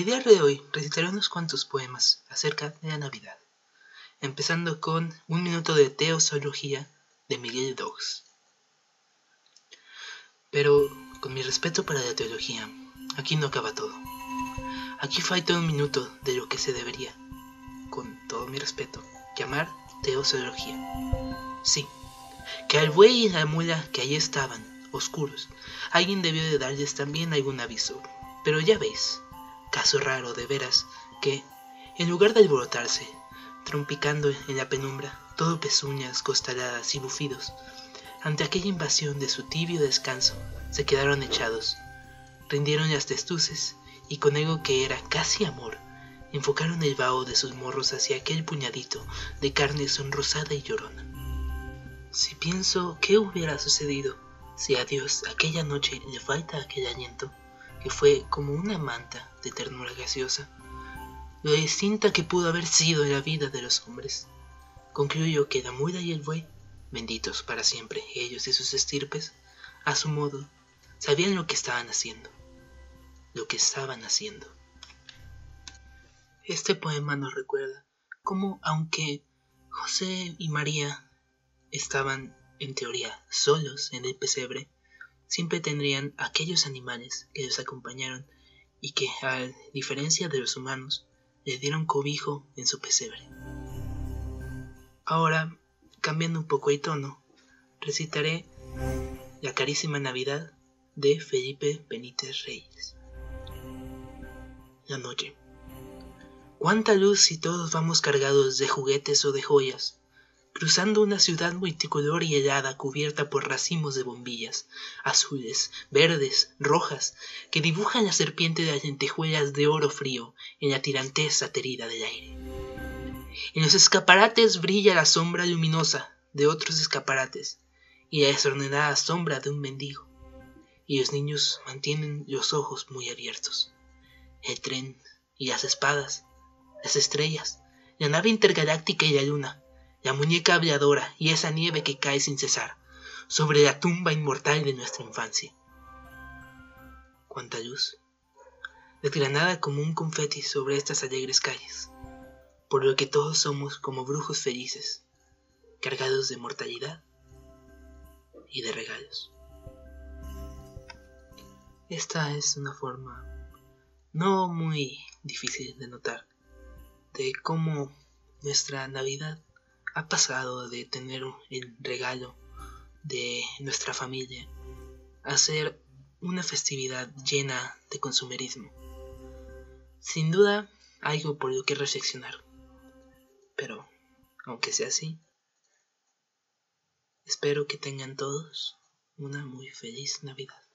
El día de hoy recitaré unos cuantos poemas acerca de la Navidad, empezando con Un minuto de teosología de Miguel Dogs. Pero, con mi respeto para la teología, aquí no acaba todo. Aquí falta un minuto de lo que se debería, con todo mi respeto, llamar teosología. Sí, que al buey y la mula que allí estaban, oscuros, alguien debió de darles también algún aviso. Pero ya veis, caso raro de veras, que, en lugar de alborotarse, trompicando en la penumbra, todo pezuñas, costaladas y bufidos, ante aquella invasión de su tibio descanso, se quedaron echados, rindieron las testuces y con algo que era casi amor, enfocaron el vaho de sus morros hacia aquel puñadito de carne sonrosada y llorona. Si pienso qué hubiera sucedido si a Dios aquella noche le falta aquel aliento, que fue como una manta de ternura gaseosa, lo distinta que pudo haber sido en la vida de los hombres, concluyo que la y el buey benditos para siempre ellos y sus estirpes, a su modo, sabían lo que estaban haciendo, lo que estaban haciendo. Este poema nos recuerda cómo, aunque José y María estaban, en teoría, solos en el pesebre, siempre tendrían aquellos animales que los acompañaron y que, a diferencia de los humanos, les dieron cobijo en su pesebre. Ahora Cambiando un poco el tono, recitaré La carísima Navidad de Felipe Benítez Reyes. La noche. Cuánta luz si todos vamos cargados de juguetes o de joyas, cruzando una ciudad multicolor y helada cubierta por racimos de bombillas, azules, verdes, rojas, que dibujan la serpiente de las lentejuelas de oro frío en la tiranteza aterida del aire. En los escaparates brilla la sombra luminosa de otros escaparates y la desordenada sombra de un mendigo. Y los niños mantienen los ojos muy abiertos. El tren y las espadas, las estrellas, la nave intergaláctica y la luna, la muñeca habladora y esa nieve que cae sin cesar sobre la tumba inmortal de nuestra infancia. Cuánta luz, desgranada como un confeti sobre estas alegres calles por lo que todos somos como brujos felices, cargados de mortalidad y de regalos. Esta es una forma no muy difícil de notar de cómo nuestra Navidad ha pasado de tener el regalo de nuestra familia a ser una festividad llena de consumerismo. Sin duda, algo por lo que reflexionar. Pero, aunque sea así, espero que tengan todos una muy feliz Navidad.